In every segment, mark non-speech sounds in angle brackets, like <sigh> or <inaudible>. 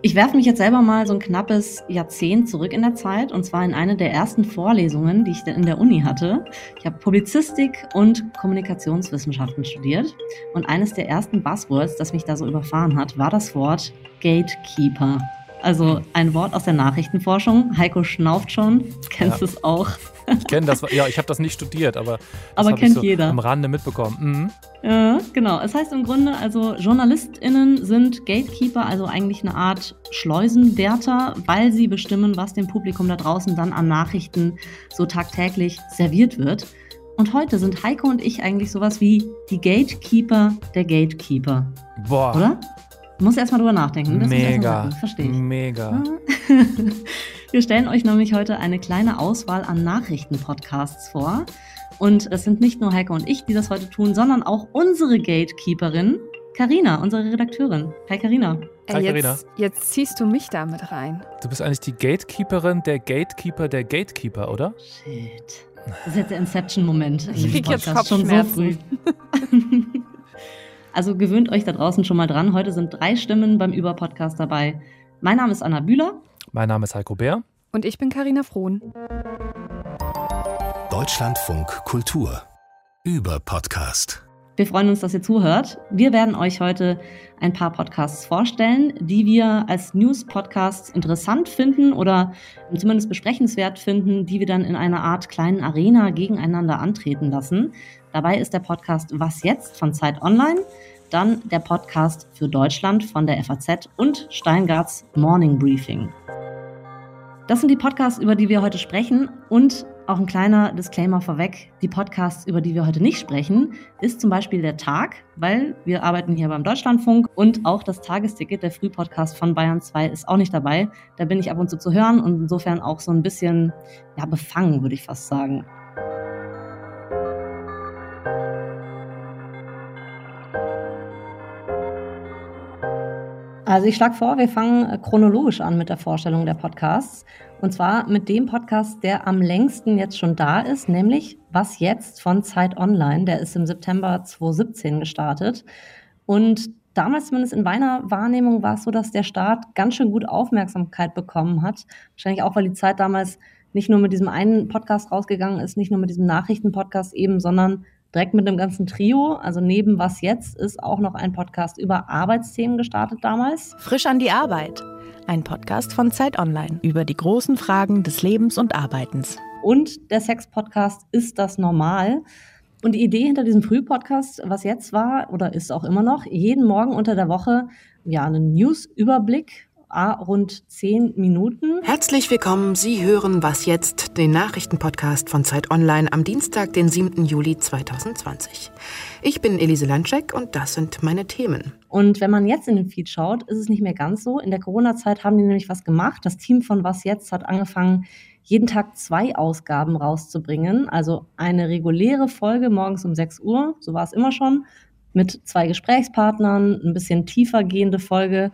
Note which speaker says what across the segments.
Speaker 1: Ich werfe mich jetzt selber mal so ein knappes Jahrzehnt zurück in der Zeit und zwar in eine der ersten Vorlesungen, die ich in der Uni hatte. Ich habe Publizistik und Kommunikationswissenschaften studiert und eines der ersten Buzzwords, das mich da so überfahren hat, war das Wort Gatekeeper. Also ein Wort aus der Nachrichtenforschung. Heiko schnauft schon, kennst ja. es auch.
Speaker 2: Ich kenne das, ja, ich habe das nicht studiert, aber
Speaker 1: das aber kennt ich so jeder.
Speaker 2: am Rande mitbekommen. Mhm.
Speaker 1: Ja, genau. Es heißt im Grunde, also JournalistInnen sind Gatekeeper, also eigentlich eine Art Schleusenwärter, weil sie bestimmen, was dem Publikum da draußen dann an Nachrichten so tagtäglich serviert wird. Und heute sind Heiko und ich eigentlich sowas wie die Gatekeeper der Gatekeeper.
Speaker 2: Boah.
Speaker 1: Oder? Du musst erstmal drüber nachdenken.
Speaker 2: Das Mega. Verstehe ich. Mega. <laughs>
Speaker 1: Wir stellen euch nämlich heute eine kleine Auswahl an Nachrichtenpodcasts vor. Und es sind nicht nur Heike und ich, die das heute tun, sondern auch unsere Gatekeeperin, Karina, unsere Redakteurin. Hi Karina.
Speaker 3: Hi Karina. Jetzt, jetzt ziehst du mich damit rein.
Speaker 2: Du bist eigentlich die Gatekeeperin der Gatekeeper der Gatekeeper, oder?
Speaker 1: Shit. Das ist jetzt der Inception-Moment.
Speaker 3: Ich krieg jetzt Kopfschmerzen.
Speaker 1: Schon so früh. Also gewöhnt euch da draußen schon mal dran. Heute sind drei Stimmen beim Über-Podcast dabei. Mein Name ist Anna Bühler.
Speaker 2: Mein Name ist Heiko Bär.
Speaker 3: Und ich bin Karina Frohn.
Speaker 4: Deutschlandfunk Kultur. Über-Podcast.
Speaker 1: Wir freuen uns, dass ihr zuhört. Wir werden euch heute ein paar Podcasts vorstellen, die wir als News-Podcasts interessant finden oder zumindest besprechenswert finden, die wir dann in einer Art kleinen Arena gegeneinander antreten lassen. Dabei ist der Podcast Was jetzt von Zeit Online, dann der Podcast für Deutschland von der FAZ und Steingarts Morning Briefing. Das sind die Podcasts, über die wir heute sprechen und auch ein kleiner Disclaimer vorweg. Die Podcasts, über die wir heute nicht sprechen, ist zum Beispiel der Tag, weil wir arbeiten hier beim Deutschlandfunk und auch das Tagesticket, der Frühpodcast von Bayern 2, ist auch nicht dabei. Da bin ich ab und zu zu hören und insofern auch so ein bisschen ja, befangen, würde ich fast sagen. Also ich schlage vor, wir fangen äh, chronologisch an mit der Vorstellung der Podcasts. Und zwar mit dem Podcast, der am längsten jetzt schon da ist, nämlich Was jetzt von Zeit Online. Der ist im September 2017 gestartet. Und damals zumindest in meiner Wahrnehmung war es so, dass der Start ganz schön gut Aufmerksamkeit bekommen hat. Wahrscheinlich auch, weil die Zeit damals nicht nur mit diesem einen Podcast rausgegangen ist, nicht nur mit diesem Nachrichtenpodcast eben, sondern direkt mit dem ganzen Trio. Also neben Was jetzt ist auch noch ein Podcast über Arbeitsthemen gestartet damals.
Speaker 5: Frisch an die Arbeit. Ein Podcast von Zeit Online über die großen Fragen des Lebens und Arbeitens.
Speaker 1: Und der Sex-Podcast Ist das normal? Und die Idee hinter diesem Frühpodcast, was jetzt war oder ist auch immer noch, jeden Morgen unter der Woche ja einen News-Überblick A, rund zehn Minuten.
Speaker 5: Herzlich willkommen. Sie hören Was jetzt, den Nachrichtenpodcast von Zeit Online am Dienstag, den 7. Juli 2020. Ich bin Elise Landscheck und das sind meine Themen.
Speaker 1: Und wenn man jetzt in den Feed schaut, ist es nicht mehr ganz so. In der Corona-Zeit haben die nämlich was gemacht. Das Team von Was jetzt hat angefangen, jeden Tag zwei Ausgaben rauszubringen. Also eine reguläre Folge morgens um 6 Uhr, so war es immer schon, mit zwei Gesprächspartnern, ein bisschen tiefer gehende Folge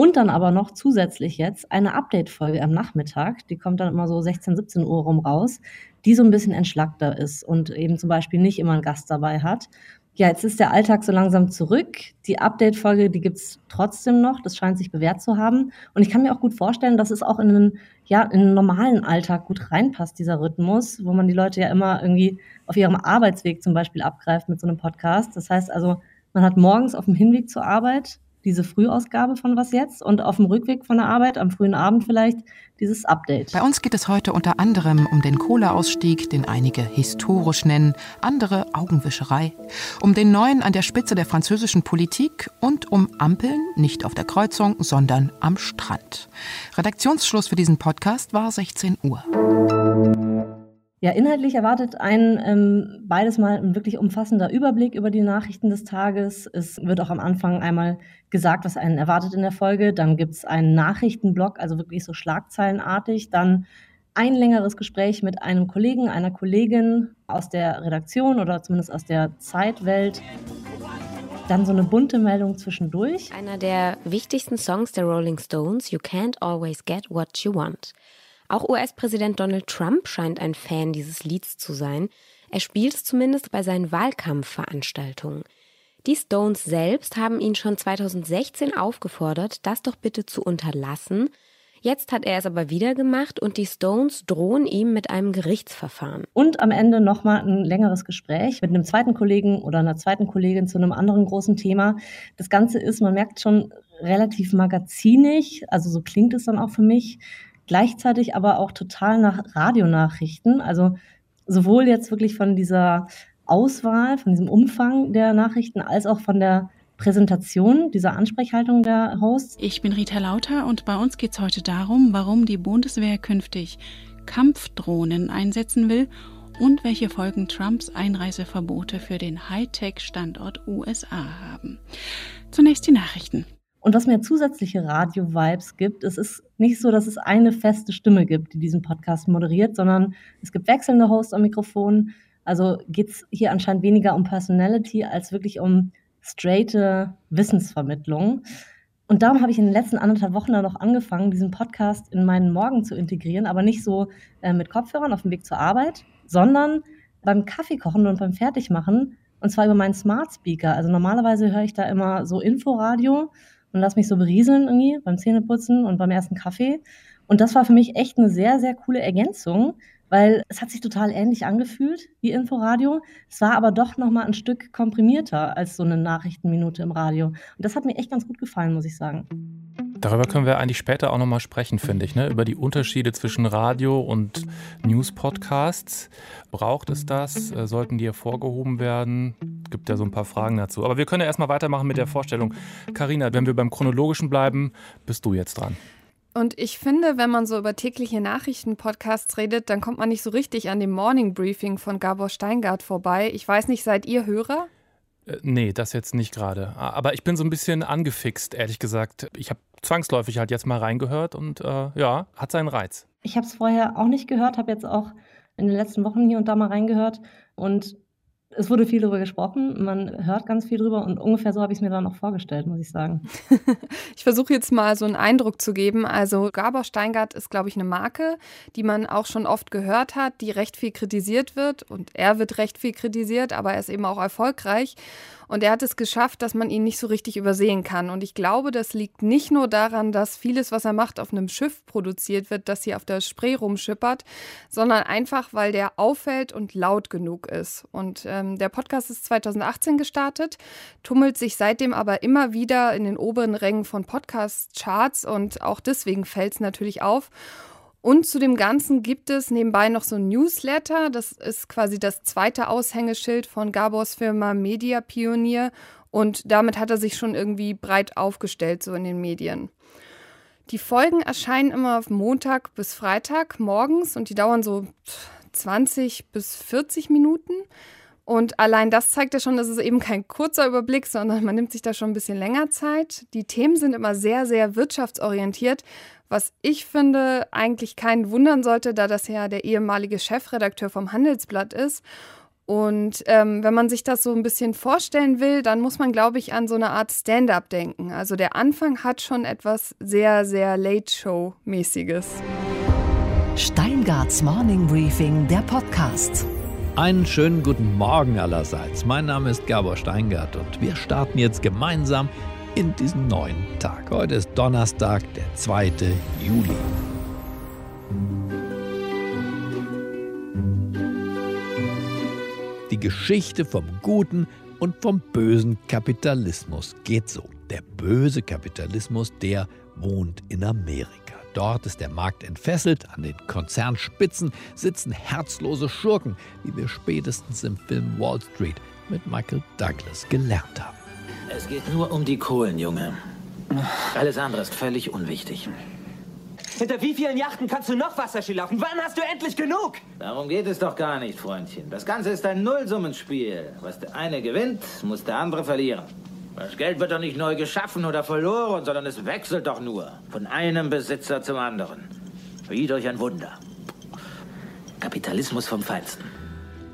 Speaker 1: und dann aber noch zusätzlich jetzt eine Update-Folge am Nachmittag, die kommt dann immer so 16, 17 Uhr rum raus, die so ein bisschen entschlackter ist und eben zum Beispiel nicht immer einen Gast dabei hat. Ja, jetzt ist der Alltag so langsam zurück. Die Update-Folge, die gibt es trotzdem noch. Das scheint sich bewährt zu haben. Und ich kann mir auch gut vorstellen, dass es auch in einen, ja, in einen normalen Alltag gut reinpasst, dieser Rhythmus, wo man die Leute ja immer irgendwie auf ihrem Arbeitsweg zum Beispiel abgreift mit so einem Podcast. Das heißt also, man hat morgens auf dem Hinweg zur Arbeit diese Frühausgabe von Was jetzt und auf dem Rückweg von der Arbeit, am frühen Abend vielleicht, dieses Update.
Speaker 5: Bei uns geht es heute unter anderem um den Kohleausstieg, den einige historisch nennen, andere Augenwischerei, um den neuen an der Spitze der französischen Politik und um Ampeln, nicht auf der Kreuzung, sondern am Strand. Redaktionsschluss für diesen Podcast war 16 Uhr.
Speaker 1: Ja, inhaltlich erwartet ein ähm, beides mal ein wirklich umfassender Überblick über die Nachrichten des Tages. Es wird auch am Anfang einmal gesagt, was einen erwartet in der Folge. Dann gibt es einen Nachrichtenblock, also wirklich so schlagzeilenartig. Dann ein längeres Gespräch mit einem Kollegen, einer Kollegin aus der Redaktion oder zumindest aus der Zeitwelt. Dann so eine bunte Meldung zwischendurch.
Speaker 6: Einer der wichtigsten Songs der Rolling Stones, You Can't Always Get What You Want. Auch US-Präsident Donald Trump scheint ein Fan dieses Lieds zu sein. Er spielt es zumindest bei seinen Wahlkampfveranstaltungen. Die Stones selbst haben ihn schon 2016 aufgefordert, das doch bitte zu unterlassen. Jetzt hat er es aber wieder gemacht und die Stones drohen ihm mit einem Gerichtsverfahren.
Speaker 1: Und am Ende nochmal ein längeres Gespräch mit einem zweiten Kollegen oder einer zweiten Kollegin zu einem anderen großen Thema. Das Ganze ist, man merkt schon, relativ magazinig, also so klingt es dann auch für mich, gleichzeitig aber auch total nach Radionachrichten. Also sowohl jetzt wirklich von dieser Auswahl, von diesem Umfang der Nachrichten, als auch von der Präsentation dieser Ansprechhaltung der Hosts.
Speaker 7: Ich bin Rita Lauter und bei uns geht es heute darum, warum die Bundeswehr künftig Kampfdrohnen einsetzen will und welche Folgen Trumps Einreiseverbote für den Hightech-Standort USA haben. Zunächst die Nachrichten.
Speaker 1: Und was mir zusätzliche Radio-Vibes gibt, es ist nicht so, dass es eine feste Stimme gibt, die diesen Podcast moderiert, sondern es gibt wechselnde Hosts am Mikrofon. Also geht es hier anscheinend weniger um Personality als wirklich um straighte Wissensvermittlung. Und darum habe ich in den letzten anderthalb Wochen dann noch angefangen, diesen Podcast in meinen Morgen zu integrieren, aber nicht so äh, mit Kopfhörern auf dem Weg zur Arbeit, sondern beim Kaffeekochen und beim Fertigmachen und zwar über meinen Smart Speaker. Also normalerweise höre ich da immer so Inforadio und lasse mich so berieseln irgendwie beim Zähneputzen und beim ersten Kaffee. Und das war für mich echt eine sehr, sehr coole Ergänzung, weil es hat sich total ähnlich angefühlt wie Inforadio. Es war aber doch noch mal ein Stück komprimierter als so eine Nachrichtenminute im Radio. Und das hat mir echt ganz gut gefallen, muss ich sagen.
Speaker 2: Darüber können wir eigentlich später auch noch mal sprechen, finde ich, ne? über die Unterschiede zwischen Radio und News-Podcasts. Braucht es das? Äh, sollten die hervorgehoben werden? Gibt ja so ein paar Fragen dazu. Aber wir können ja erstmal weitermachen mit der Vorstellung. Karina, wenn wir beim Chronologischen bleiben, bist du jetzt dran.
Speaker 3: Und ich finde, wenn man so über tägliche Nachrichten-Podcasts redet, dann kommt man nicht so richtig an dem Morning Briefing von Gabor Steingart vorbei. Ich weiß nicht, seid ihr Hörer?
Speaker 2: Äh, nee, das jetzt nicht gerade. Aber ich bin so ein bisschen angefixt, ehrlich gesagt. Ich habe zwangsläufig halt jetzt mal reingehört und äh, ja, hat seinen Reiz.
Speaker 1: Ich habe es vorher auch nicht gehört, habe jetzt auch in den letzten Wochen hier und da mal reingehört und es wurde viel darüber gesprochen, man hört ganz viel drüber und ungefähr so habe ich es mir dann auch vorgestellt, muss ich sagen. <laughs>
Speaker 3: ich versuche jetzt mal so einen Eindruck zu geben. Also Gabor Steingart ist, glaube ich, eine Marke, die man auch schon oft gehört hat, die recht viel kritisiert wird und er wird recht viel kritisiert, aber er ist eben auch erfolgreich. Und er hat es geschafft, dass man ihn nicht so richtig übersehen kann. Und ich glaube, das liegt nicht nur daran, dass vieles, was er macht, auf einem Schiff produziert wird, das hier auf der Spree rumschippert, sondern einfach, weil der auffällt und laut genug ist. Und ähm, der Podcast ist 2018 gestartet, tummelt sich seitdem aber immer wieder in den oberen Rängen von Podcast-Charts und auch deswegen fällt es natürlich auf. Und zu dem Ganzen gibt es nebenbei noch so ein Newsletter. Das ist quasi das zweite Aushängeschild von Gabors Firma Media Pionier. Und damit hat er sich schon irgendwie breit aufgestellt, so in den Medien. Die Folgen erscheinen immer auf Montag bis Freitag morgens und die dauern so 20 bis 40 Minuten. Und allein das zeigt ja schon, dass es eben kein kurzer Überblick, sondern man nimmt sich da schon ein bisschen länger Zeit. Die Themen sind immer sehr, sehr wirtschaftsorientiert, was ich finde eigentlich keinen wundern sollte, da das ja der ehemalige Chefredakteur vom Handelsblatt ist. Und ähm, wenn man sich das so ein bisschen vorstellen will, dann muss man, glaube ich, an so eine Art Stand-up denken. Also der Anfang hat schon etwas sehr, sehr Late-Show-mäßiges.
Speaker 8: Steingarts Morning Briefing, der Podcast.
Speaker 9: Einen schönen guten Morgen allerseits. Mein Name ist Gabor Steingart und wir starten jetzt gemeinsam in diesen neuen Tag. Heute ist Donnerstag, der 2. Juli. Die Geschichte vom guten und vom bösen Kapitalismus geht so. Der böse Kapitalismus, der wohnt in Amerika. Dort ist der Markt entfesselt, an den Konzernspitzen sitzen herzlose Schurken, wie wir spätestens im Film Wall Street mit Michael Douglas gelernt haben.
Speaker 10: Es geht nur um die Kohlen, Junge. Alles andere ist völlig unwichtig.
Speaker 11: Hinter wie vielen Yachten kannst du noch Wasserski laufen? Wann hast du endlich genug?
Speaker 10: Darum geht es doch gar nicht, Freundchen. Das Ganze ist ein Nullsummenspiel. Was der eine gewinnt, muss der andere verlieren. Das Geld wird doch nicht neu geschaffen oder verloren, sondern es wechselt doch nur von einem Besitzer zum anderen. Wie durch ein Wunder. Kapitalismus vom Feinsten.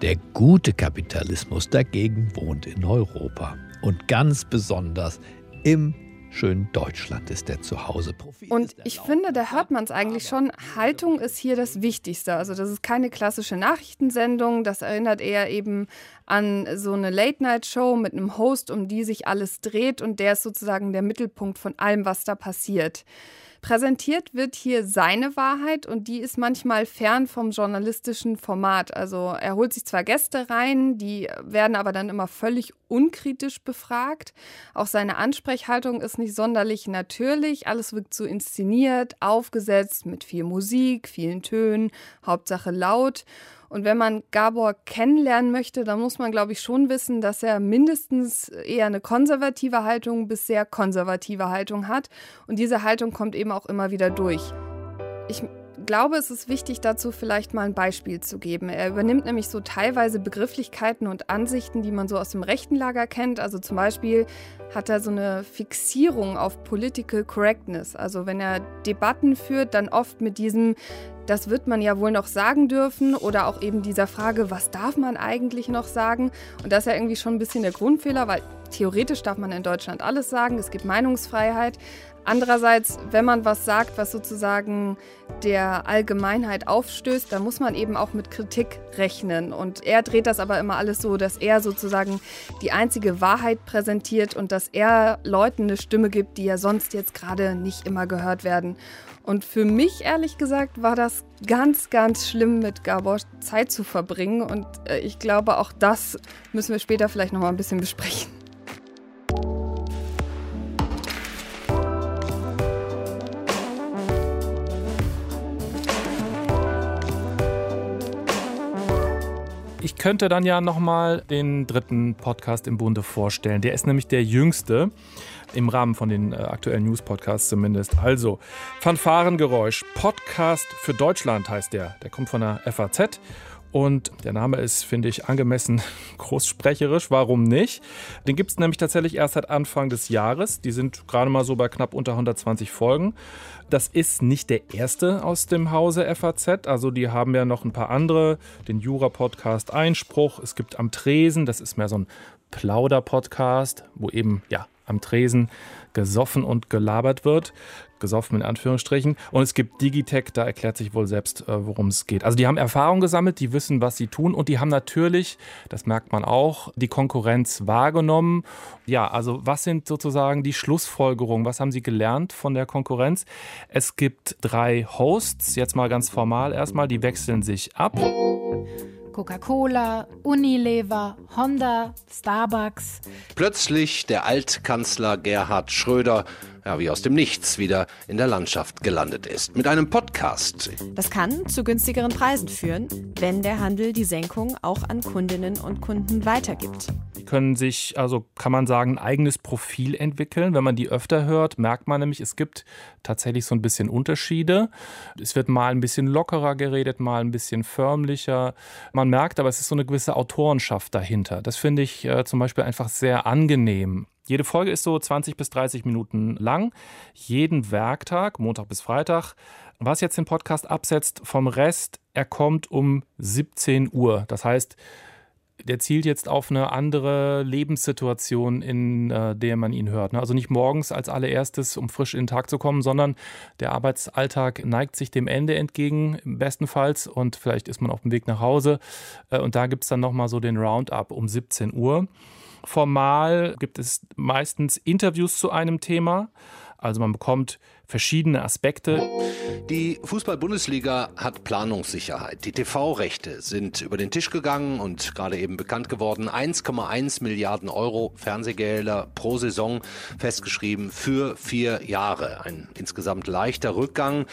Speaker 9: Der gute Kapitalismus dagegen wohnt in Europa und ganz besonders im schönen Deutschland ist der Zuhause.
Speaker 3: Und ich finde, da hört man es eigentlich schon. Haltung ist hier das Wichtigste. Also das ist keine klassische Nachrichtensendung. Das erinnert eher eben an so eine Late-Night-Show mit einem Host, um die sich alles dreht. Und der ist sozusagen der Mittelpunkt von allem, was da passiert. Präsentiert wird hier seine Wahrheit und die ist manchmal fern vom journalistischen Format. Also er holt sich zwar Gäste rein, die werden aber dann immer völlig unkritisch befragt. Auch seine Ansprechhaltung ist nicht sonderlich natürlich. Alles wirkt so inszeniert, aufgesetzt mit viel Musik, vielen Tönen, Hauptsache laut. Und wenn man Gabor kennenlernen möchte, dann muss man, glaube ich, schon wissen, dass er mindestens eher eine konservative Haltung bis sehr konservative Haltung hat. Und diese Haltung kommt eben auch immer wieder durch. Ich glaube, es ist wichtig dazu vielleicht mal ein Beispiel zu geben. Er übernimmt nämlich so teilweise Begrifflichkeiten und Ansichten, die man so aus dem rechten Lager kennt. Also zum Beispiel hat er so eine Fixierung auf Political Correctness. Also wenn er Debatten führt, dann oft mit diesem das wird man ja wohl noch sagen dürfen oder auch eben dieser Frage, was darf man eigentlich noch sagen? Und das ist ja irgendwie schon ein bisschen der Grundfehler, weil theoretisch darf man in Deutschland alles sagen, es gibt Meinungsfreiheit. Andererseits, wenn man was sagt, was sozusagen der Allgemeinheit aufstößt, dann muss man eben auch mit Kritik rechnen. Und er dreht das aber immer alles so, dass er sozusagen die einzige Wahrheit präsentiert und dass er Leuten eine Stimme gibt, die ja sonst jetzt gerade nicht immer gehört werden. Und für mich, ehrlich gesagt, war das ganz, ganz schlimm, mit Gabor Zeit zu verbringen. Und äh, ich glaube, auch das müssen wir später vielleicht noch mal ein bisschen besprechen.
Speaker 2: Könnte dann ja noch mal den dritten Podcast im Bunde vorstellen. Der ist nämlich der jüngste im Rahmen von den äh, aktuellen News-Podcasts zumindest. Also, Fanfarengeräusch, Podcast für Deutschland heißt der. Der kommt von der FAZ. Und der Name ist, finde ich, angemessen <laughs> großsprecherisch. Warum nicht? Den gibt es nämlich tatsächlich erst seit Anfang des Jahres. Die sind gerade mal so bei knapp unter 120 Folgen. Das ist nicht der erste aus dem Hause FAZ. Also die haben ja noch ein paar andere. Den Jura-Podcast Einspruch. Es gibt Am Tresen. Das ist mehr so ein Plauder-Podcast, wo eben ja am Tresen gesoffen und gelabert wird. Gesoffen in Anführungsstrichen. Und es gibt Digitech, da erklärt sich wohl selbst, äh, worum es geht. Also die haben Erfahrung gesammelt, die wissen, was sie tun und die haben natürlich, das merkt man auch, die Konkurrenz wahrgenommen. Ja, also was sind sozusagen die Schlussfolgerungen? Was haben sie gelernt von der Konkurrenz? Es gibt drei Hosts, jetzt mal ganz formal erstmal, die wechseln sich ab.
Speaker 12: Coca-Cola, Unilever, Honda, Starbucks.
Speaker 13: Plötzlich der Altkanzler Gerhard Schröder ja, wie aus dem Nichts wieder in der Landschaft gelandet ist. Mit einem Podcast.
Speaker 14: Das kann zu günstigeren Preisen führen, wenn der Handel die Senkung auch an Kundinnen und Kunden weitergibt.
Speaker 2: Die können sich, also kann man sagen, ein eigenes Profil entwickeln. Wenn man die öfter hört, merkt man nämlich, es gibt tatsächlich so ein bisschen Unterschiede. Es wird mal ein bisschen lockerer geredet, mal ein bisschen förmlicher. Man merkt aber, es ist so eine gewisse Autorenschaft dahinter. Das finde ich äh, zum Beispiel einfach sehr angenehm. Jede Folge ist so 20 bis 30 Minuten lang. Jeden Werktag, Montag bis Freitag. Was jetzt den Podcast absetzt vom Rest, er kommt um 17 Uhr. Das heißt, der zielt jetzt auf eine andere Lebenssituation, in äh, der man ihn hört. Ne? Also nicht morgens als allererstes, um frisch in den Tag zu kommen, sondern der Arbeitsalltag neigt sich dem Ende entgegen, bestenfalls, und vielleicht ist man auf dem Weg nach Hause. Äh, und da gibt es dann nochmal so den Roundup um 17 Uhr. Formal gibt es meistens Interviews zu einem Thema. Also man bekommt verschiedene Aspekte.
Speaker 13: Die Fußball-Bundesliga hat Planungssicherheit. Die TV-Rechte sind über den Tisch gegangen und gerade eben bekannt geworden. 1,1 Milliarden Euro Fernsehgelder pro Saison festgeschrieben für vier Jahre. Ein insgesamt leichter Rückgang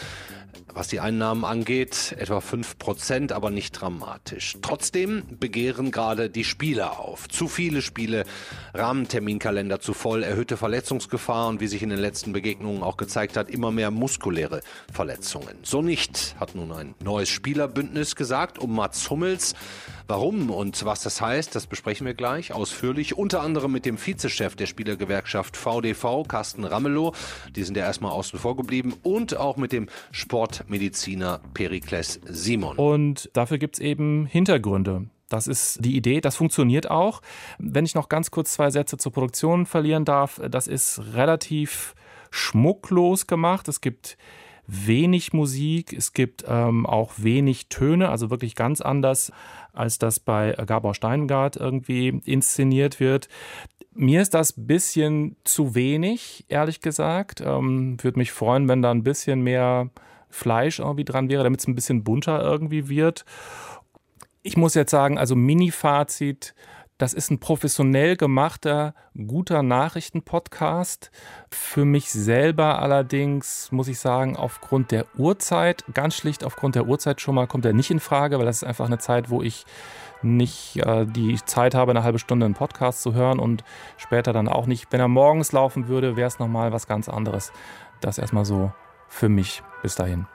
Speaker 13: was die Einnahmen angeht, etwa 5 Prozent, aber nicht dramatisch. Trotzdem begehren gerade die Spieler auf. Zu viele Spiele, Rahmenterminkalender zu voll, erhöhte Verletzungsgefahr und wie sich in den letzten Begegnungen auch gezeigt hat, immer mehr muskuläre Verletzungen. So nicht, hat nun ein neues Spielerbündnis gesagt, um Mats Hummels Warum und was das heißt, das besprechen wir gleich ausführlich. Unter anderem mit dem Vizechef der Spielergewerkschaft VDV, Carsten Ramelow. Die sind ja erstmal außen vor geblieben. Und auch mit dem Sportmediziner Perikles Simon.
Speaker 2: Und dafür gibt es eben Hintergründe. Das ist die Idee, das funktioniert auch. Wenn ich noch ganz kurz zwei Sätze zur Produktion verlieren darf, das ist relativ schmucklos gemacht. Es gibt wenig Musik, es gibt ähm, auch wenig Töne, also wirklich ganz anders, als das bei Gabor Steingart irgendwie inszeniert wird. Mir ist das bisschen zu wenig, ehrlich gesagt. Ähm, Würde mich freuen, wenn da ein bisschen mehr Fleisch irgendwie dran wäre, damit es ein bisschen bunter irgendwie wird. Ich muss jetzt sagen, also Mini-Fazit, das ist ein professionell gemachter, guter Nachrichtenpodcast. Für mich selber allerdings, muss ich sagen, aufgrund der Uhrzeit, ganz schlicht aufgrund der Uhrzeit schon mal, kommt er nicht in Frage, weil das ist einfach eine Zeit, wo ich nicht äh, die Zeit habe, eine halbe Stunde einen Podcast zu hören und später dann auch nicht. Wenn er morgens laufen würde, wäre es nochmal was ganz anderes. Das erstmal so für mich bis dahin.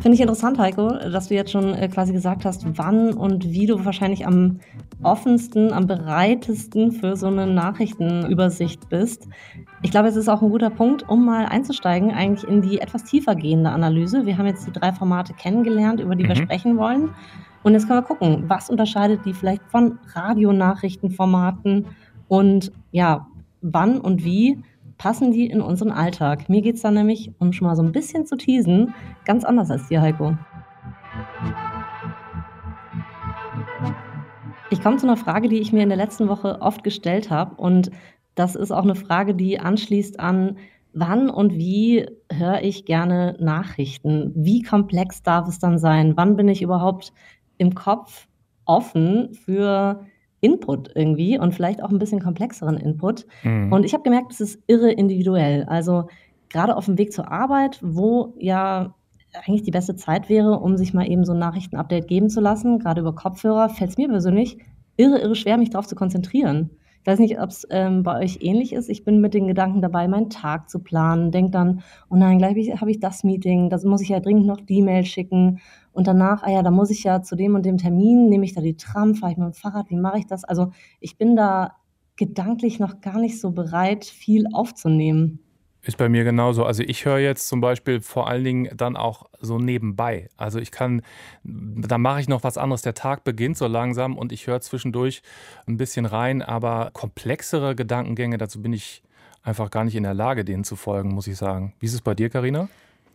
Speaker 1: Finde ich interessant, Heiko, dass du jetzt schon äh, quasi gesagt hast, wann und wie du wahrscheinlich am offensten, am bereitesten für so eine Nachrichtenübersicht bist. Ich glaube, es ist auch ein guter Punkt, um mal einzusteigen, eigentlich in die etwas tiefer gehende Analyse. Wir haben jetzt die drei Formate kennengelernt, über die mhm. wir sprechen wollen. Und jetzt können wir gucken, was unterscheidet die vielleicht von Radionachrichtenformaten und ja, wann und wie passen die in unseren Alltag? Mir geht es da nämlich, um schon mal so ein bisschen zu teasen, ganz anders als dir, Heiko. Ich komme zu einer Frage, die ich mir in der letzten Woche oft gestellt habe. Und das ist auch eine Frage, die anschließt an, wann und wie höre ich gerne Nachrichten? Wie komplex darf es dann sein? Wann bin ich überhaupt im Kopf offen für Input irgendwie und vielleicht auch ein bisschen komplexeren Input. Mhm. Und ich habe gemerkt, es ist irre individuell. Also gerade auf dem Weg zur Arbeit, wo ja eigentlich die beste Zeit wäre, um sich mal eben so ein Nachrichtenupdate geben zu lassen, gerade über Kopfhörer, fällt es mir persönlich irre, irre schwer, mich darauf zu konzentrieren. Ich weiß nicht, ob es ähm, bei euch ähnlich ist. Ich bin mit den Gedanken dabei, meinen Tag zu planen. Denke dann, oh nein, gleich habe ich das Meeting, da muss ich ja dringend noch die E-Mail schicken. Und danach, ah ja, da muss ich ja zu dem und dem Termin, nehme ich da die Tram, fahre ich mit dem Fahrrad, wie mache ich das? Also ich bin da gedanklich noch gar nicht so bereit, viel aufzunehmen.
Speaker 2: Ist bei mir genauso. Also ich höre jetzt zum Beispiel vor allen Dingen dann auch so nebenbei. Also ich kann, da mache ich noch was anderes. Der Tag beginnt so langsam und ich höre zwischendurch ein bisschen rein, aber komplexere Gedankengänge, dazu bin ich einfach gar nicht in der Lage, denen zu folgen, muss ich sagen. Wie ist es bei dir, Karina?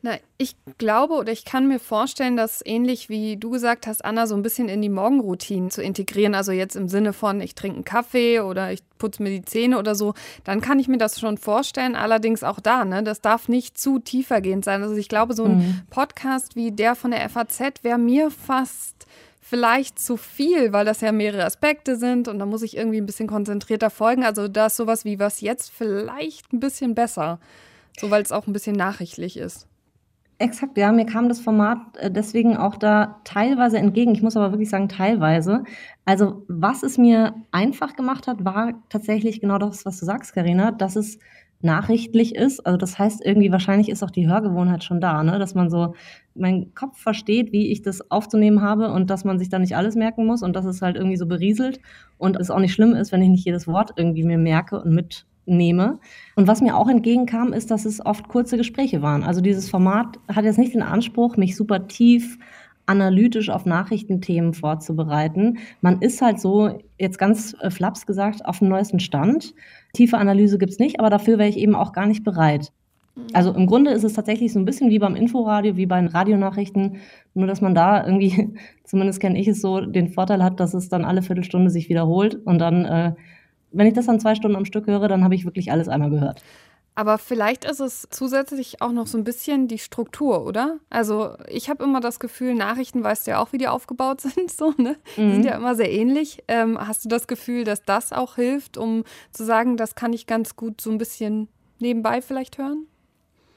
Speaker 3: Na, ich glaube oder ich kann mir vorstellen, dass ähnlich wie du gesagt hast, Anna, so ein bisschen in die Morgenroutine zu integrieren. Also jetzt im Sinne von, ich trinke einen Kaffee oder ich putze mir die Zähne oder so, dann kann ich mir das schon vorstellen. Allerdings auch da, ne, das darf nicht zu tiefergehend sein. Also ich glaube, so ein mhm. Podcast wie der von der FAZ wäre mir fast vielleicht zu viel, weil das ja mehrere Aspekte sind und da muss ich irgendwie ein bisschen konzentrierter folgen. Also da ist sowas wie was jetzt vielleicht ein bisschen besser. So, weil es auch ein bisschen nachrichtlich ist.
Speaker 1: Exakt, ja, mir kam das Format äh, deswegen auch da teilweise entgegen. Ich muss aber wirklich sagen, teilweise. Also, was es mir einfach gemacht hat, war tatsächlich genau das, was du sagst, Karina, dass es nachrichtlich ist. Also, das heißt irgendwie, wahrscheinlich ist auch die Hörgewohnheit schon da, ne? dass man so mein Kopf versteht, wie ich das aufzunehmen habe und dass man sich da nicht alles merken muss und dass es halt irgendwie so berieselt und es auch nicht schlimm ist, wenn ich nicht jedes Wort irgendwie mir merke und mit nehme. Und was mir auch entgegenkam, ist, dass es oft kurze Gespräche waren. Also dieses Format hat jetzt nicht den Anspruch, mich super tief analytisch auf Nachrichtenthemen vorzubereiten. Man ist halt so, jetzt ganz äh, flaps gesagt, auf dem neuesten Stand. Tiefe Analyse gibt es nicht, aber dafür wäre ich eben auch gar nicht bereit. Mhm. Also im Grunde ist es tatsächlich so ein bisschen wie beim Inforadio, wie bei den Radionachrichten, nur dass man da irgendwie, <laughs> zumindest kenne ich es so, den Vorteil hat, dass es dann alle Viertelstunde sich wiederholt und dann äh, wenn ich das dann zwei Stunden am Stück höre, dann habe ich wirklich alles einmal gehört.
Speaker 3: Aber vielleicht ist es zusätzlich auch noch so ein bisschen die Struktur, oder? Also ich habe immer das Gefühl, Nachrichten weißt du ja auch, wie die aufgebaut <laughs> sind, so, ne? Die mhm. sind ja immer sehr ähnlich. Ähm, hast du das Gefühl, dass das auch hilft, um zu sagen, das kann ich ganz gut so ein bisschen nebenbei vielleicht hören?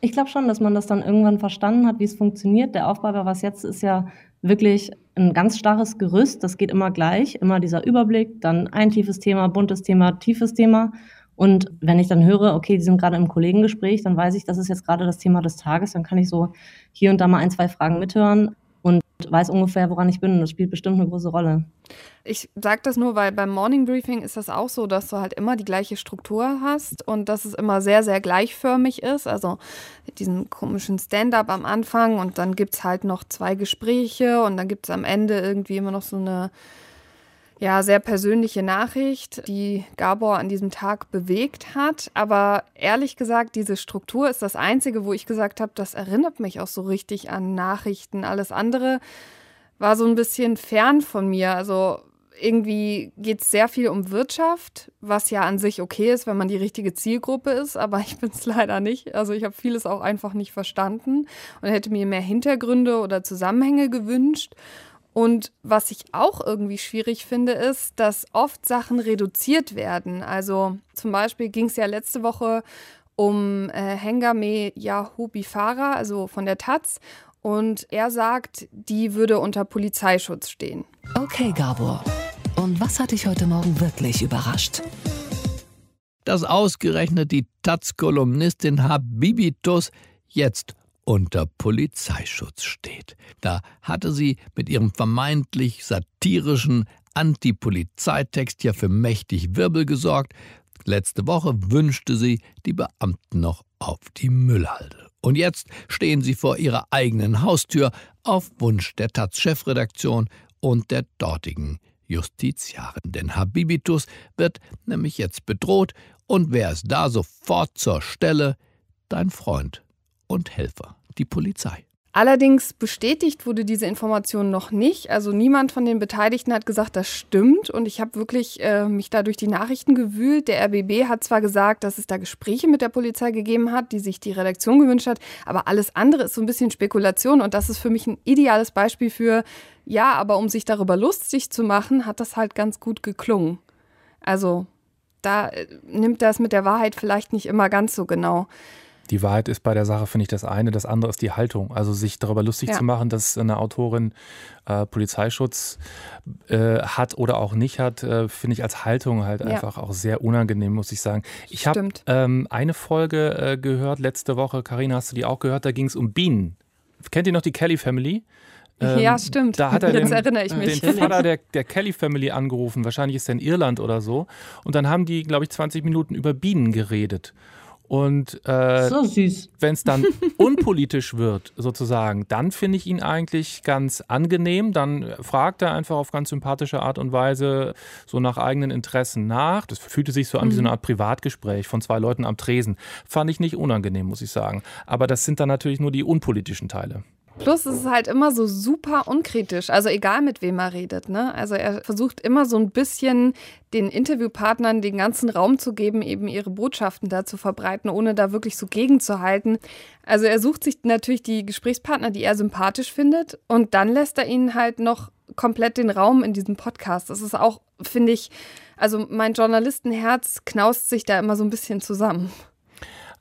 Speaker 1: Ich glaube schon, dass man das dann irgendwann verstanden hat, wie es funktioniert. Der Aufbau bei was jetzt ist ja wirklich ein ganz starres Gerüst. Das geht immer gleich, immer dieser Überblick, dann ein tiefes Thema, buntes Thema, tiefes Thema. Und wenn ich dann höre, okay, die sind gerade im Kollegengespräch, dann weiß ich, das ist jetzt gerade das Thema des Tages. Dann kann ich so hier und da mal ein, zwei Fragen mithören. Weiß ungefähr, woran ich bin das spielt bestimmt eine große Rolle.
Speaker 3: Ich sage das nur, weil beim Morning Briefing ist das auch so, dass du halt immer die gleiche Struktur hast und dass es immer sehr, sehr gleichförmig ist. Also diesen komischen Stand-up am Anfang und dann gibt es halt noch zwei Gespräche und dann gibt es am Ende irgendwie immer noch so eine ja, sehr persönliche Nachricht, die Gabor an diesem Tag bewegt hat. Aber ehrlich gesagt, diese Struktur ist das Einzige, wo ich gesagt habe, das erinnert mich auch so richtig an Nachrichten. Alles andere war so ein bisschen fern von mir. Also irgendwie geht es sehr viel um Wirtschaft, was ja an sich okay ist, wenn man die richtige Zielgruppe ist, aber ich bin es <laughs> leider nicht. Also ich habe vieles auch einfach nicht verstanden und hätte mir mehr Hintergründe oder Zusammenhänge gewünscht. Und was ich auch irgendwie schwierig finde, ist, dass oft Sachen reduziert werden. Also zum Beispiel ging es ja letzte Woche um äh, Hengame Yahubifara, also von der Taz. Und er sagt, die würde unter Polizeischutz stehen.
Speaker 8: Okay, Gabor. Und was hat dich heute Morgen wirklich überrascht?
Speaker 9: Dass ausgerechnet die Taz-Kolumnistin Habibitus jetzt unter Polizeischutz steht. Da hatte sie mit ihrem vermeintlich satirischen Anti-Polizeitext ja für mächtig Wirbel gesorgt. Letzte Woche wünschte sie die Beamten noch auf die Müllhalde. Und jetzt stehen sie vor ihrer eigenen Haustür auf Wunsch der Taz-Chefredaktion und der dortigen Justiziarin. Denn Habibitus wird nämlich jetzt bedroht und wer ist da sofort zur Stelle? Dein Freund und Helfer, die Polizei.
Speaker 3: Allerdings bestätigt wurde diese Information noch nicht. Also niemand von den Beteiligten hat gesagt, das stimmt. Und ich habe wirklich äh, mich da durch die Nachrichten gewühlt. Der RBB hat zwar gesagt, dass es da Gespräche mit der Polizei gegeben hat, die sich die Redaktion gewünscht hat, aber alles andere ist so ein bisschen Spekulation. Und das ist für mich ein ideales Beispiel für, ja, aber um sich darüber lustig zu machen, hat das halt ganz gut geklungen. Also da äh, nimmt das mit der Wahrheit vielleicht nicht immer ganz so genau.
Speaker 2: Die Wahrheit ist bei der Sache, finde ich, das eine. Das andere ist die Haltung. Also sich darüber lustig ja. zu machen, dass eine Autorin äh, Polizeischutz äh, hat oder auch nicht hat, äh, finde ich als Haltung halt ja. einfach auch sehr unangenehm, muss ich sagen. Ich habe ähm, eine Folge äh, gehört letzte Woche. Karina, hast du die auch gehört? Da ging es um Bienen. Kennt ihr noch die Kelly Family?
Speaker 3: Ähm, ja, stimmt.
Speaker 2: Da hat er <laughs>
Speaker 3: Jetzt
Speaker 2: den,
Speaker 3: erinnere ich mich.
Speaker 2: den Vater der, der Kelly Family angerufen. Wahrscheinlich ist er in Irland oder so. Und dann haben die, glaube ich, 20 Minuten über Bienen geredet. Und äh,
Speaker 1: so
Speaker 2: wenn es dann <laughs> unpolitisch wird, sozusagen, dann finde ich ihn eigentlich ganz angenehm. Dann fragt er einfach auf ganz sympathische Art und Weise so nach eigenen Interessen nach. Das fühlte sich so an mhm. wie so eine mhm. Art Privatgespräch von zwei Leuten am Tresen. Fand ich nicht unangenehm, muss ich sagen. Aber das sind dann natürlich nur die unpolitischen Teile.
Speaker 3: Plus es ist halt immer so super unkritisch, also egal mit wem er redet. Ne? Also er versucht immer so ein bisschen den Interviewpartnern den ganzen Raum zu geben, eben ihre Botschaften da zu verbreiten, ohne da wirklich so gegenzuhalten. Also er sucht sich natürlich die Gesprächspartner, die er sympathisch findet und dann lässt er ihnen halt noch komplett den Raum in diesem Podcast. Das ist auch, finde ich, also mein Journalistenherz knaust sich da immer so ein bisschen zusammen.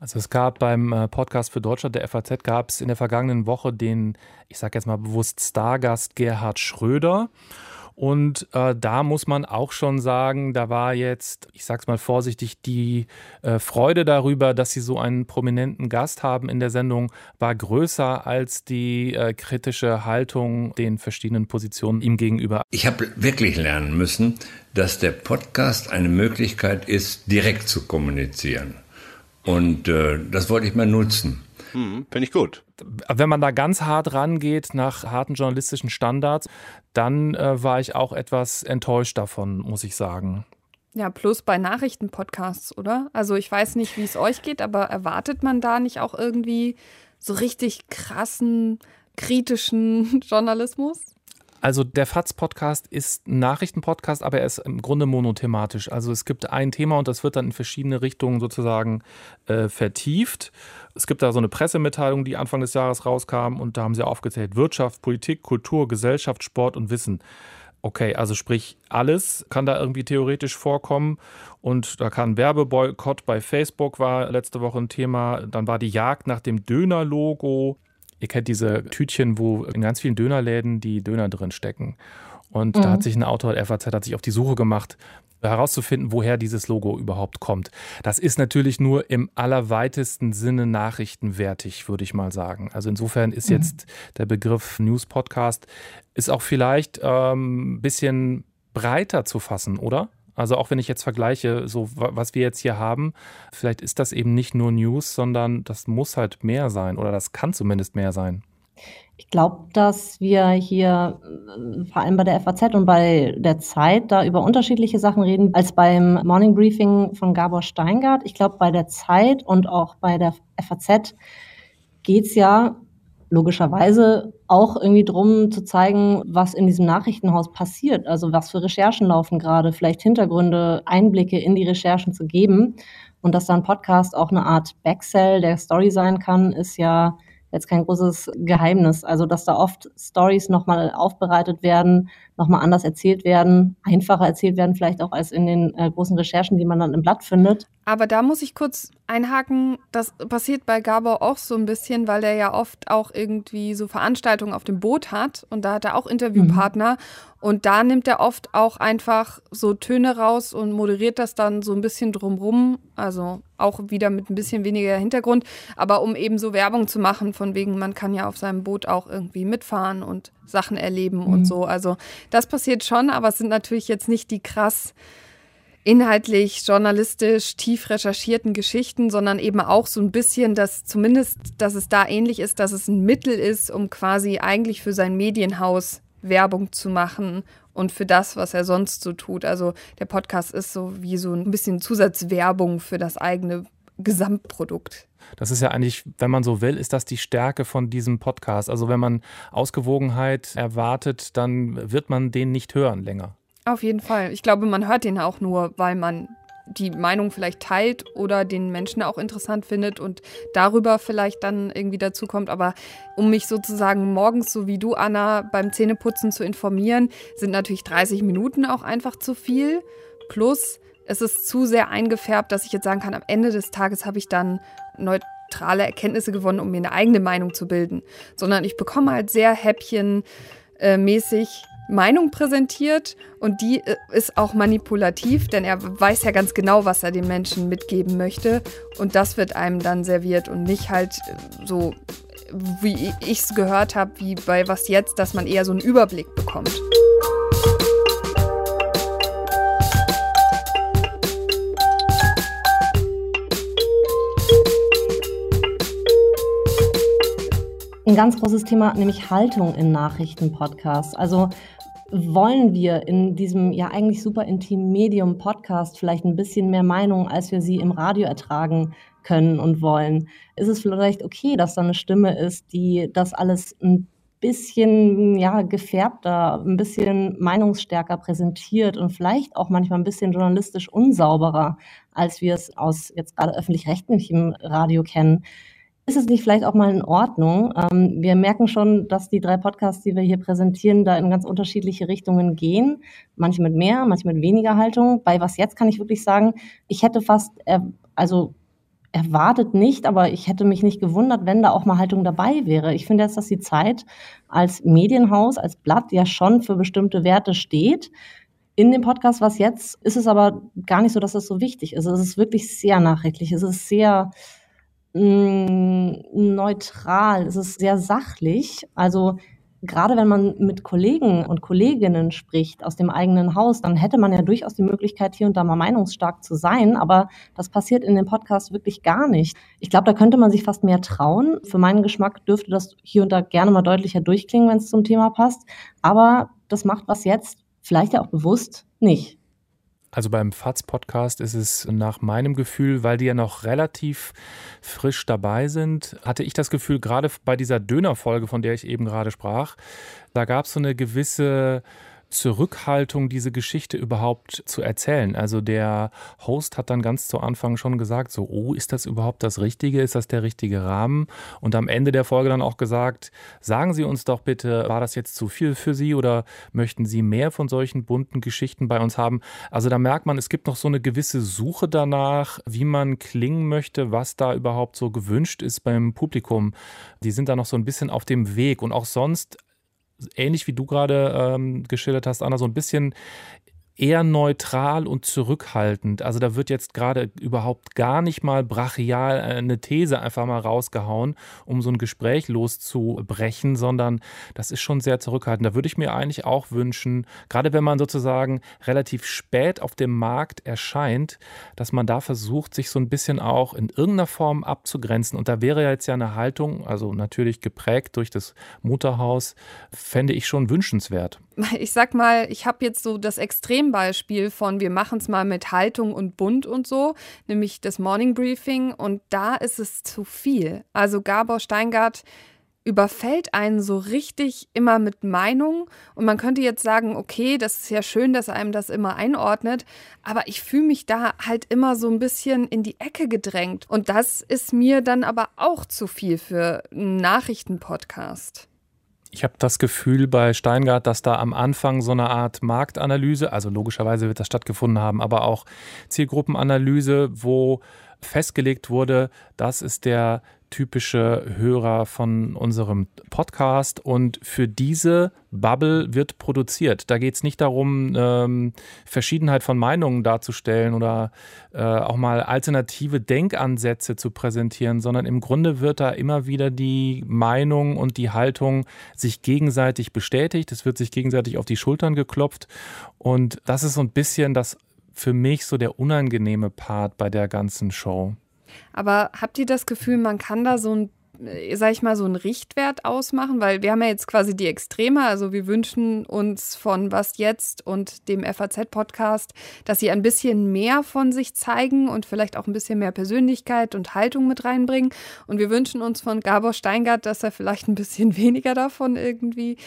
Speaker 2: Also es gab beim äh, Podcast für Deutschland der FAZ gab es in der vergangenen Woche den, ich sage jetzt mal bewusst Stargast Gerhard Schröder. Und äh, da muss man auch schon sagen, da war jetzt, ich sag's mal vorsichtig, die äh, Freude darüber, dass sie so einen prominenten Gast haben in der Sendung, war größer als die äh, kritische Haltung den verschiedenen Positionen ihm gegenüber.
Speaker 15: Ich habe wirklich lernen müssen, dass der Podcast eine Möglichkeit ist, direkt zu kommunizieren. Und äh, das wollte ich mal nutzen.
Speaker 13: Hm, Finde ich gut.
Speaker 2: Wenn man da ganz hart rangeht nach harten journalistischen Standards, dann äh, war ich auch etwas enttäuscht davon, muss ich sagen.
Speaker 3: Ja, plus bei Nachrichtenpodcasts, oder? Also ich weiß nicht, wie es euch geht, aber erwartet man da nicht auch irgendwie so richtig krassen, kritischen <laughs> Journalismus?
Speaker 2: Also der FATS-Podcast ist ein Nachrichtenpodcast, aber er ist im Grunde monothematisch. Also es gibt ein Thema und das wird dann in verschiedene Richtungen sozusagen äh, vertieft. Es gibt da so eine Pressemitteilung, die Anfang des Jahres rauskam und da haben sie aufgezählt Wirtschaft, Politik, Kultur, Gesellschaft, Sport und Wissen. Okay, also sprich, alles kann da irgendwie theoretisch vorkommen. Und da kann Werbeboykott bei Facebook war letzte Woche ein Thema. Dann war die Jagd nach dem Döner-Logo. Ihr kennt diese Tütchen, wo in ganz vielen Dönerläden die Döner drin stecken. Und mhm. da hat sich ein Autor der FAZ hat sich auf die Suche gemacht, herauszufinden, woher dieses Logo überhaupt kommt. Das ist natürlich nur im allerweitesten Sinne nachrichtenwertig, würde ich mal sagen. Also insofern ist mhm. jetzt der Begriff News Podcast ist auch vielleicht ein ähm, bisschen breiter zu fassen, oder? Also auch wenn ich jetzt vergleiche, so was wir jetzt hier haben, vielleicht ist das eben nicht nur News, sondern das muss halt mehr sein oder das kann zumindest mehr sein.
Speaker 1: Ich glaube, dass wir hier äh, vor allem bei der FAZ und bei der Zeit da über unterschiedliche Sachen reden als beim Morning Briefing von Gabor Steingart. Ich glaube, bei der Zeit und auch bei der FAZ geht es ja logischerweise auch irgendwie drum zu zeigen, was in diesem Nachrichtenhaus passiert, also was für Recherchen laufen gerade, vielleicht Hintergründe, Einblicke in die Recherchen zu geben. Und dass da ein Podcast auch eine Art Backsell der Story sein kann, ist ja jetzt kein großes Geheimnis. Also, dass da oft Stories nochmal aufbereitet werden, nochmal anders erzählt werden, einfacher erzählt werden, vielleicht auch als in den äh, großen Recherchen, die man dann im Blatt findet.
Speaker 3: Aber da muss ich kurz einhaken, das passiert bei Gabor auch so ein bisschen, weil er ja oft auch irgendwie so Veranstaltungen auf dem Boot hat. Und da hat er auch Interviewpartner. Mhm. und da nimmt er oft auch einfach so Töne raus und moderiert das dann so ein bisschen drumrum, also auch wieder mit ein bisschen weniger Hintergrund, aber um eben so Werbung zu machen, von wegen, man kann ja auf seinem Boot auch irgendwie mitfahren und Sachen erleben mhm. und so. Also das passiert schon, aber es sind natürlich jetzt nicht die krass inhaltlich, journalistisch, tief recherchierten Geschichten, sondern eben auch so ein bisschen, dass zumindest, dass es da ähnlich ist, dass es ein Mittel ist, um quasi eigentlich für sein Medienhaus Werbung zu machen und für das, was er sonst so tut. Also der Podcast ist so wie so ein bisschen Zusatzwerbung für das eigene Gesamtprodukt.
Speaker 2: Das ist ja eigentlich, wenn man so will, ist das die Stärke von diesem Podcast. Also wenn man Ausgewogenheit erwartet, dann wird man den nicht hören länger.
Speaker 3: Auf jeden Fall. Ich glaube, man hört den auch nur, weil man die Meinung vielleicht teilt oder den Menschen auch interessant findet und darüber vielleicht dann irgendwie dazu kommt. Aber um mich sozusagen morgens, so wie du, Anna, beim Zähneputzen zu informieren, sind natürlich 30 Minuten auch einfach zu viel. Plus, es ist zu sehr eingefärbt, dass ich jetzt sagen kann, am Ende des Tages habe ich dann neutrale Erkenntnisse gewonnen, um mir eine eigene Meinung zu bilden. Sondern ich bekomme halt sehr häppchenmäßig Meinung präsentiert und die äh, ist auch manipulativ, denn er weiß ja ganz genau, was er den Menschen mitgeben möchte und das wird einem dann serviert und nicht halt äh, so, wie ich es gehört habe, wie bei Was jetzt, dass man eher so einen Überblick bekommt.
Speaker 1: Ein ganz großes Thema, nämlich Haltung in Nachrichtenpodcasts. Also wollen wir in diesem ja eigentlich super intimen Medium Podcast vielleicht ein bisschen mehr Meinung, als wir sie im Radio ertragen können und wollen? Ist es vielleicht okay, dass da eine Stimme ist, die das alles ein bisschen ja, gefärbter, ein bisschen meinungsstärker präsentiert und vielleicht auch manchmal ein bisschen journalistisch unsauberer, als wir es aus jetzt gerade öffentlich-rechtlichem Radio kennen? Ist es nicht vielleicht auch mal in Ordnung? Ähm, wir merken schon, dass die drei Podcasts, die wir hier präsentieren, da in ganz unterschiedliche Richtungen gehen. Manche mit mehr, manche mit weniger Haltung. Bei was jetzt kann ich wirklich sagen, ich hätte fast, er, also erwartet nicht, aber ich hätte mich nicht gewundert, wenn da auch mal Haltung dabei wäre. Ich finde jetzt, dass die Zeit als Medienhaus, als Blatt ja schon für bestimmte Werte steht. In dem Podcast, was jetzt, ist es aber gar nicht so, dass es so wichtig ist. Es ist wirklich sehr nachrichtlich. Es ist sehr, hm, neutral, es ist sehr sachlich. Also gerade wenn man mit Kollegen und Kolleginnen spricht aus dem eigenen Haus, dann hätte man ja durchaus die Möglichkeit, hier und da mal meinungsstark zu sein. Aber das passiert in dem Podcast wirklich gar nicht. Ich glaube, da könnte man sich fast mehr trauen. Für meinen Geschmack dürfte das hier und da gerne mal deutlicher durchklingen, wenn es zum Thema passt. Aber das macht was jetzt vielleicht ja auch bewusst nicht.
Speaker 2: Also beim FATS-Podcast ist es nach meinem Gefühl, weil die ja noch relativ frisch dabei sind, hatte ich das Gefühl, gerade bei dieser Döner-Folge, von der ich eben gerade sprach, da gab es so eine gewisse Zurückhaltung, diese Geschichte überhaupt zu erzählen. Also der Host hat dann ganz zu Anfang schon gesagt, so, oh, ist das überhaupt das Richtige? Ist das der richtige Rahmen? Und am Ende der Folge dann auch gesagt, sagen Sie uns doch bitte, war das jetzt zu viel für Sie oder möchten Sie mehr von solchen bunten Geschichten bei uns haben? Also da merkt man, es gibt noch so eine gewisse Suche danach, wie man klingen möchte, was da überhaupt so gewünscht ist beim Publikum. Die sind da noch so ein bisschen auf dem Weg und auch sonst ähnlich wie du gerade ähm, geschildert hast, Anna, so ein bisschen eher neutral und zurückhaltend. Also da wird jetzt gerade überhaupt gar nicht mal brachial eine These einfach mal rausgehauen, um so ein Gespräch loszubrechen, sondern das ist schon sehr zurückhaltend. Da würde ich mir eigentlich auch wünschen, gerade wenn man sozusagen relativ spät auf dem Markt erscheint, dass man da versucht, sich so ein bisschen auch in irgendeiner Form abzugrenzen. Und da wäre jetzt ja eine Haltung, also natürlich geprägt durch das Mutterhaus, fände ich schon wünschenswert. <laughs>
Speaker 3: Ich sag mal, ich habe jetzt so das Extrembeispiel von wir machen es mal mit Haltung und bunt und so, nämlich das Morning Briefing und da ist es zu viel. Also Gabor Steingart überfällt einen so richtig immer mit Meinung. Und man könnte jetzt sagen, okay, das ist ja schön, dass einem das immer einordnet, aber ich fühle mich da halt immer so ein bisschen in die Ecke gedrängt. Und das ist mir dann aber auch zu viel für einen Nachrichtenpodcast.
Speaker 2: Ich habe das Gefühl bei Steingart, dass da am Anfang so eine Art Marktanalyse, also logischerweise wird das stattgefunden haben, aber auch Zielgruppenanalyse, wo festgelegt wurde, das ist der typische Hörer von unserem Podcast und für diese Bubble wird produziert. Da geht es nicht darum, ähm, Verschiedenheit von Meinungen darzustellen oder äh, auch mal alternative Denkansätze zu präsentieren, sondern im Grunde wird da immer wieder die Meinung und die Haltung sich gegenseitig bestätigt. Es wird sich gegenseitig auf die Schultern geklopft und das ist so ein bisschen das für mich so der unangenehme Part bei der ganzen Show.
Speaker 3: Aber habt ihr das Gefühl, man kann da so ein äh, sag ich mal, so einen Richtwert ausmachen? Weil wir haben ja jetzt quasi die Extreme. Also wir wünschen uns von Was Jetzt und dem FAZ-Podcast, dass sie ein bisschen mehr von sich zeigen und vielleicht auch ein bisschen mehr Persönlichkeit und Haltung mit reinbringen. Und wir wünschen uns von Gabor Steingart, dass er vielleicht ein bisschen <laughs> weniger davon irgendwie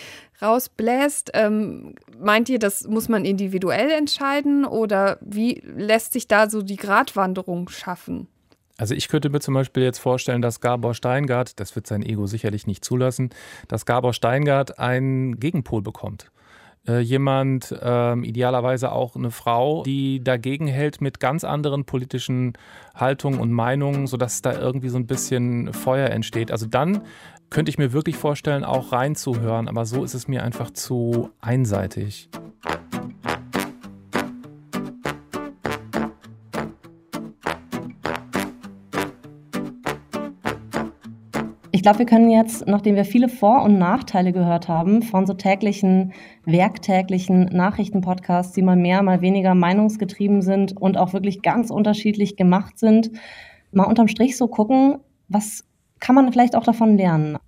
Speaker 3: rausbläst. Ähm, meint ihr, das muss man individuell entscheiden oder wie lässt sich da so die Gratwanderung schaffen?
Speaker 2: Also ich könnte mir zum Beispiel jetzt vorstellen, dass Gabor Steingart, das wird sein Ego sicherlich nicht zulassen, dass Gabor Steingart einen Gegenpol bekommt. Äh, jemand, ähm, idealerweise auch eine Frau, die dagegen hält mit ganz anderen politischen Haltungen und Meinungen, sodass da irgendwie so ein bisschen Feuer entsteht. Also dann könnte ich mir wirklich vorstellen, auch reinzuhören, aber so ist es mir einfach zu einseitig.
Speaker 1: Ich glaube, wir können jetzt, nachdem wir viele Vor- und Nachteile gehört haben von so täglichen, werktäglichen Nachrichtenpodcasts, die mal mehr, mal weniger meinungsgetrieben sind und auch wirklich ganz unterschiedlich gemacht sind, mal unterm Strich so gucken, was kann man vielleicht auch davon lernen?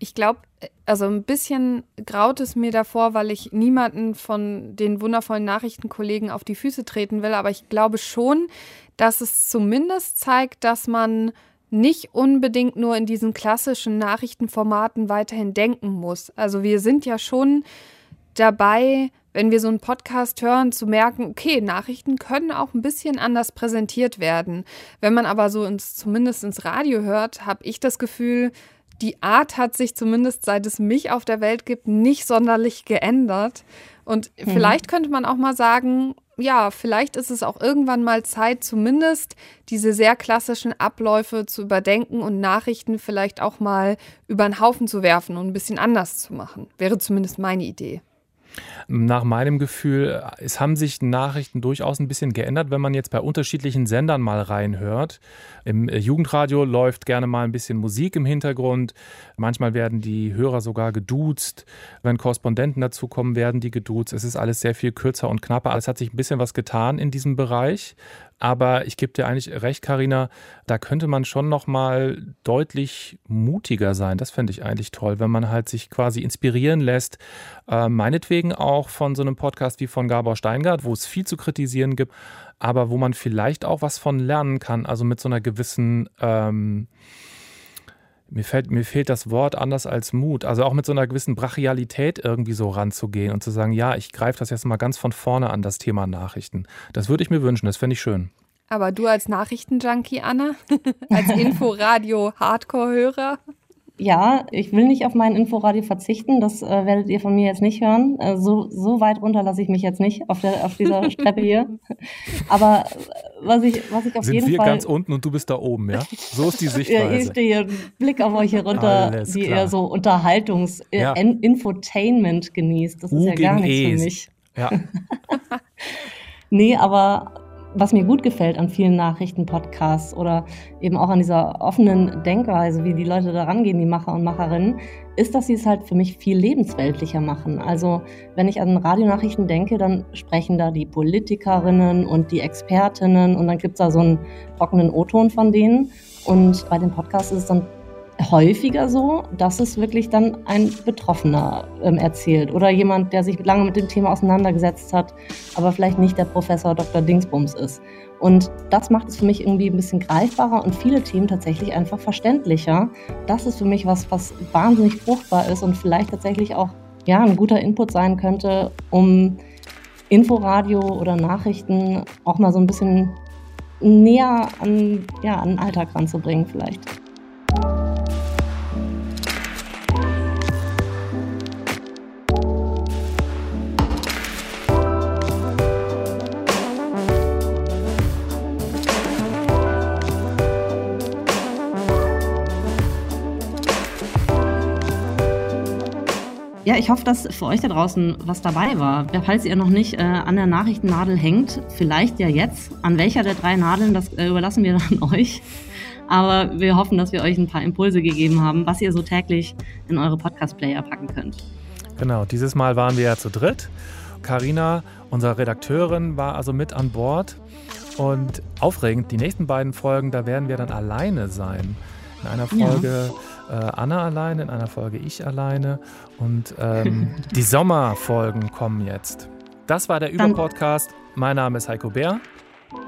Speaker 3: Ich glaube, also ein bisschen graut es mir davor, weil ich niemanden von den wundervollen Nachrichtenkollegen auf die Füße treten will, aber ich glaube schon, dass es zumindest zeigt, dass man nicht unbedingt nur in diesen klassischen Nachrichtenformaten weiterhin denken muss. Also wir sind ja schon dabei, wenn wir so einen Podcast hören, zu merken, okay, Nachrichten können auch ein bisschen anders präsentiert werden. Wenn man aber so ins, zumindest ins Radio hört, habe ich das Gefühl, die Art hat sich zumindest seit es mich auf der Welt gibt nicht sonderlich geändert. Und mhm. vielleicht könnte man auch mal sagen, ja, vielleicht ist es auch irgendwann mal Zeit, zumindest diese sehr klassischen Abläufe zu überdenken und Nachrichten vielleicht auch mal über den Haufen zu werfen und ein bisschen anders zu machen. Wäre zumindest meine Idee.
Speaker 2: Nach meinem Gefühl, es haben sich Nachrichten durchaus ein bisschen geändert, wenn man jetzt bei unterschiedlichen Sendern mal reinhört. Im äh, Jugendradio läuft gerne mal ein bisschen Musik im Hintergrund. Manchmal werden die Hörer sogar geduzt. Wenn Korrespondenten dazukommen, werden die geduzt. Es ist alles sehr viel kürzer und knapper. Es hat sich ein bisschen was getan in diesem Bereich. Aber ich gebe dir eigentlich recht, Karina, da könnte man schon noch mal deutlich mutiger sein. Das fände ich eigentlich toll, wenn man halt sich quasi inspirieren lässt. Äh, meinetwegen auch von so einem Podcast wie von Gabor Steingart, wo es viel zu kritisieren gibt, aber wo man vielleicht auch was von lernen kann. Also mit so einer gewissen ähm, mir, fällt, mir fehlt das Wort anders als Mut. Also auch mit so einer gewissen Brachialität irgendwie so ranzugehen und zu sagen, ja, ich greife das jetzt mal ganz von vorne an, das Thema Nachrichten. Das würde ich mir wünschen, das fände ich schön.
Speaker 3: Aber du als Nachrichtenjunkie, Anna, <laughs> als Inforadio-Hardcore-Hörer,
Speaker 1: ja, ich will nicht auf mein Inforadio verzichten. Das äh, werdet ihr von mir jetzt nicht hören. Äh, so, so weit runter lasse ich mich jetzt nicht auf, der, auf dieser <laughs> Treppe hier. Aber äh, was ich, was ich auf
Speaker 2: Sind
Speaker 1: jeden
Speaker 2: wir
Speaker 1: Fall.
Speaker 2: ganz unten und du bist da oben, ja? So ist die <laughs>
Speaker 1: ja,
Speaker 2: Sichtweise.
Speaker 1: ich stehe Blick auf euch hier runter,
Speaker 2: Alles
Speaker 1: wie
Speaker 2: klar.
Speaker 1: ihr so Unterhaltungs-,
Speaker 2: Ja.
Speaker 1: äh, In- Infotainment genießt. Das ist
Speaker 2: U
Speaker 1: ja gar nichts
Speaker 2: E.
Speaker 1: für mich.
Speaker 2: Ja. <laughs>
Speaker 1: Nee, aber was mir gut gefällt an vielen Nachrichtenpodcasts oder eben auch an dieser offenen Denkweise, wie die Leute da rangehen, die Macher und Macherinnen, ist, dass sie es halt für mich viel lebensweltlicher machen. Also wenn ich an Radionachrichten denke, dann sprechen da die Politikerinnen und die Expertinnen und dann gibt es da so einen trockenen O-Ton von denen. Und bei den Podcasts ist es dann häufiger so, dass es wirklich dann ein Betroffener ähm, erzählt oder jemand, der sich lange mit dem Thema auseinandergesetzt hat, aber vielleicht nicht der Professor Dr. Dingsbums ist. Und das macht es für mich irgendwie ein bisschen greifbarer und viele Themen tatsächlich einfach verständlicher. Das ist für mich was, was wahnsinnig fruchtbar ist und vielleicht tatsächlich auch ja, ein guter Input sein könnte, um Inforadio oder Nachrichten auch mal so ein bisschen näher an, ja, an den Alltag ranzubringen vielleicht. Ich hoffe, dass für euch da draußen was dabei war. Falls ihr noch nicht äh, an der Nachrichtennadel hängt, vielleicht ja jetzt. An welcher der drei Nadeln, das äh, überlassen wir <laughs> dann euch. Aber wir hoffen, dass wir euch ein paar Impulse gegeben haben, was ihr so täglich in eure Podcast-Player packen könnt.
Speaker 2: Genau, dieses Mal waren wir ja zu dritt. Karina, unsere Redakteurin, war also mit an Bord. Und aufregend, die nächsten beiden Folgen, da werden wir dann alleine sein. In einer Folge ja. Äh, Anna alleine, in einer Folge ich alleine. Und ähm, <laughs> die Sommerfolgen kommen jetzt. Das war der Überpodcast. Mein Name ist Heiko Bär.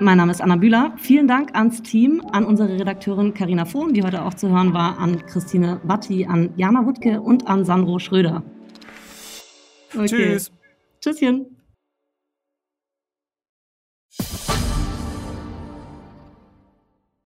Speaker 1: Mein Name ist Anna Bühler. Vielen Dank ans Team, an unsere Redakteurin Karina Fohn, die heute auch zu hören war, an Christine Watti, an Jana Wuttke und an Sandro Schröder.
Speaker 2: Okay. Tschüss.
Speaker 1: Tschüsschen.